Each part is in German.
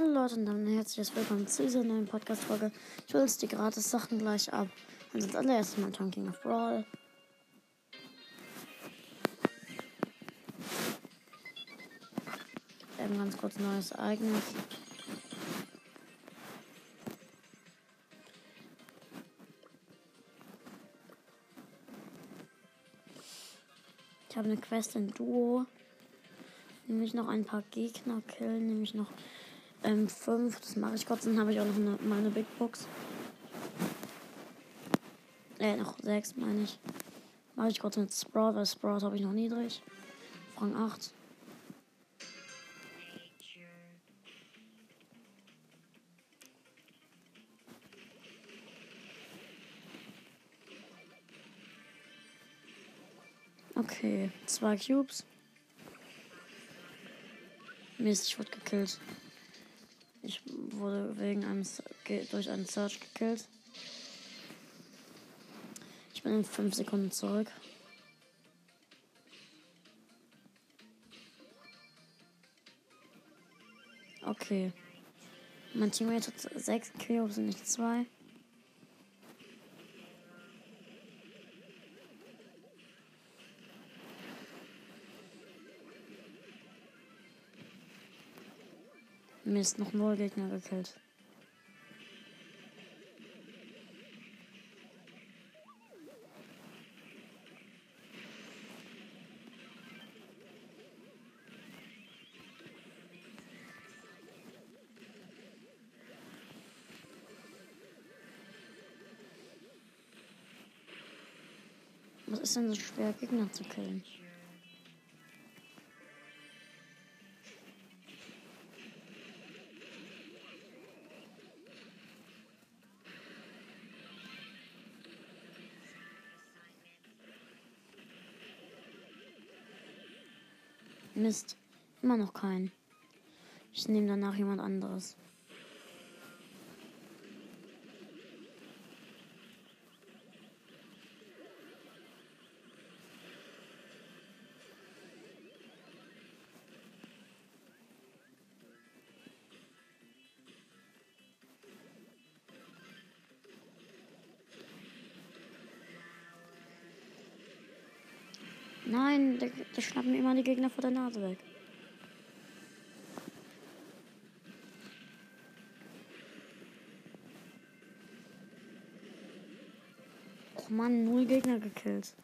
Hallo Leute und dann herzliches Willkommen zu dieser neuen Podcast-Folge. Ich hole jetzt die gratis Sachen gleich ab. Und als allererstes mal King of Brawl. Eben ganz kurz neues Ereignis. Ich habe eine Quest in Duo. Nämlich noch ein paar Gegner killen. Nämlich noch ähm, fünf. Das mache ich kurz. Dann habe ich auch noch eine, meine Big Box. Äh, noch sechs meine ich. Mache ich kurz mit Sprout, weil Sprout habe ich noch niedrig. Rang 8. Okay, zwei Cubes. Mist, ich wurde gekillt. Ich wurde wegen einem durch einen Search gekillt. Ich bin in 5 Sekunden zurück. Okay. Mein Teammate hat 6 Cubes und nicht 2. Mist, noch null Gegner gekillt. Was ist denn so schwer, Gegner zu killen? Mist. Immer noch keinen. Ich nehme danach jemand anderes. Nein, der schnappen immer die Gegner vor der Nase weg. Och Mann, null Gegner gekillt.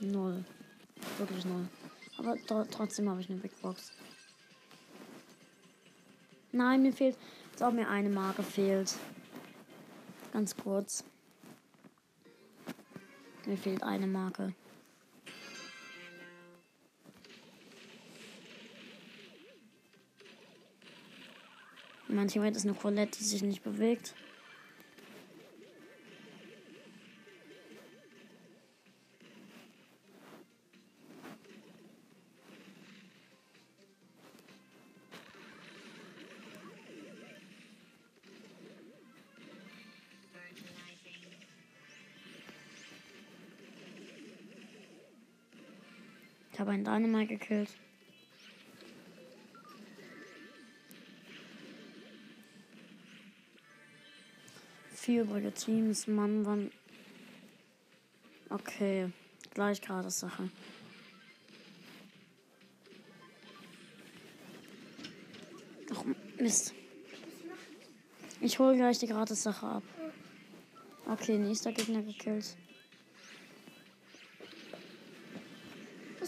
Null. Wirklich null. Aber trotzdem habe ich eine Big Box. Nein, mir fehlt. Als ob mir eine Marke fehlt. Ganz kurz. Mir fehlt eine Marke. Manchmal ist eine Colette, die sich nicht bewegt. Habe einen Dynamite gekillt. Vier übrige Teams, Mann, wann. Okay, gleich gerade Sache. Ach, Mist. Ich hole gleich die gratis Sache ab. Okay, nächster Gegner gekillt.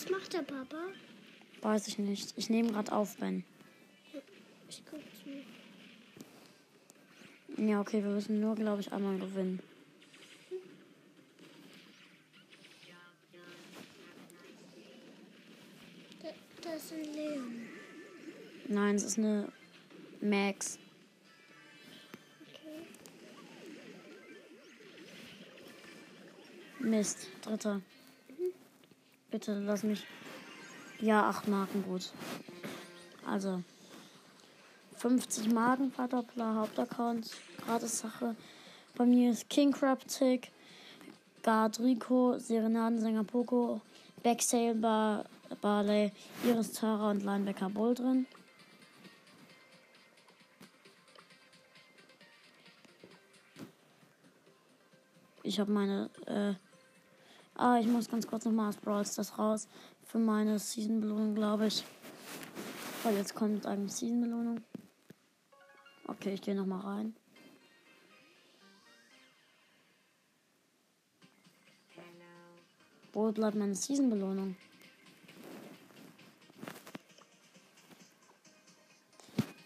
Was macht der Papa? Weiß ich nicht. Ich nehme gerade auf, Ben. Ich guck zu. Ja, okay, wir müssen nur, glaube ich, einmal gewinnen. Da, da ist ein Leon. Nein, es ist eine Max. Okay. Mist, dritter. Bitte lass mich. Ja, acht Marken, gut. Also. 50 Marken, Vaterplan, Hauptaccount, gratis Sache. Bei mir ist King Crab Tick, Guard Rico, Serenadensänger Poco, Backsailbar Barley, Iris Tara und Linebacker Bull drin. Ich habe meine. Äh, ah, ich muss ganz kurz nochmal aus Brawl Stars raus. Für meine Season-Belohnung, glaube ich. Weil jetzt kommt eigentlich Season-Belohnung. Okay, ich gehe nochmal rein. Wo bleibt meine Season-Belohnung?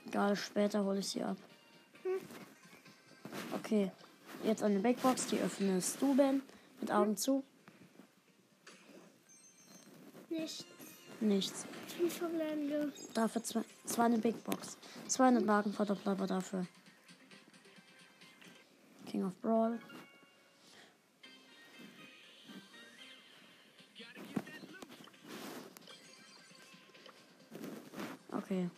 Egal, später hole ich sie ab. Okay, jetzt eine Big Box, die öffnest du, Ben, mit Augen zu. Nichts. Nichts. Fünf Verbleibende. Dafür zwei, zwei eine Big Box. 200 Marken Verdoppler dafür. King of Brawl. Okay.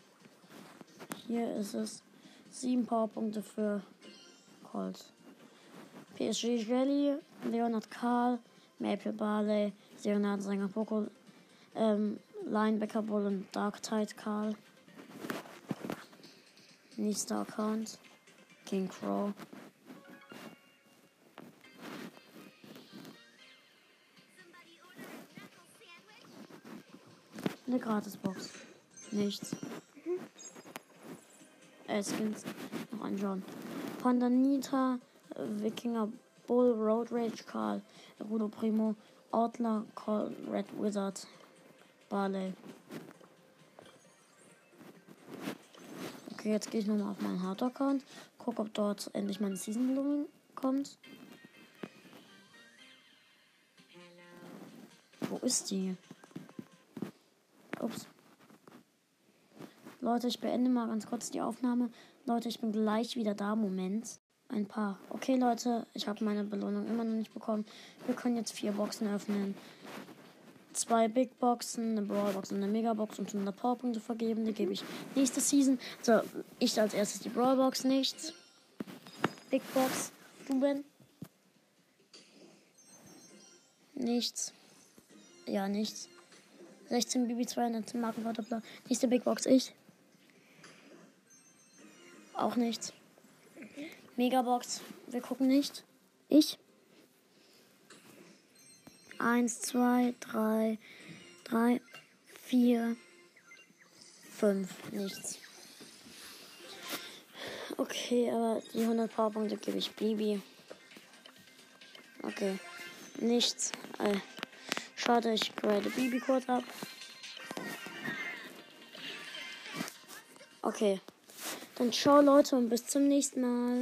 Hier ist es. Sieben Powerpunkte für Colt. PSG Jelly, Leonard Karl, Maple Barley, Leonard Sänger Poco, ähm, Linebacker Bull und Dark Tide Karl. Nächster Account. King Crow. Eine Gratisbox. Nichts. Äh, Skins. Noch ein John. Pandanita, äh, Wikinger Bull, Road Rage Karl, Rudo Primo, Outlaw, Call, Red Wizard, Barley. Okay, jetzt gehe ich nochmal auf meinen Hard-Account. Guck, ob dort endlich meine Season-Belohnung kommt. Wo ist die? Ups. Leute, ich beende mal ganz kurz die Aufnahme. Leute, ich bin gleich wieder da. Moment. Ein paar. Okay, Leute, ich habe meine Belohnung immer noch nicht bekommen. Wir können jetzt vier Boxen öffnen. Zwei Big Boxen, eine Brawl Box und eine Mega Box und 100 Powerpunkte vergeben. Die gebe ich nächste Season. So, ich als erstes die Brawl Box, nichts. Big Box, du Ben. Nichts. Ja, nichts. 16 BB 200 Markenverdoppler. Nächste Big Box, ich. Auch nichts. Megabox. Wir gucken nicht. Ich. Eins, zwei, drei, drei, vier, fünf. Nichts. Okay, aber die 100 Powerpunkte gebe ich Bibi. Okay. Nichts. Äh, schade, ich grade Bibi kurz ab. Okay. Dann ciao Leute und bis zum nächsten Mal.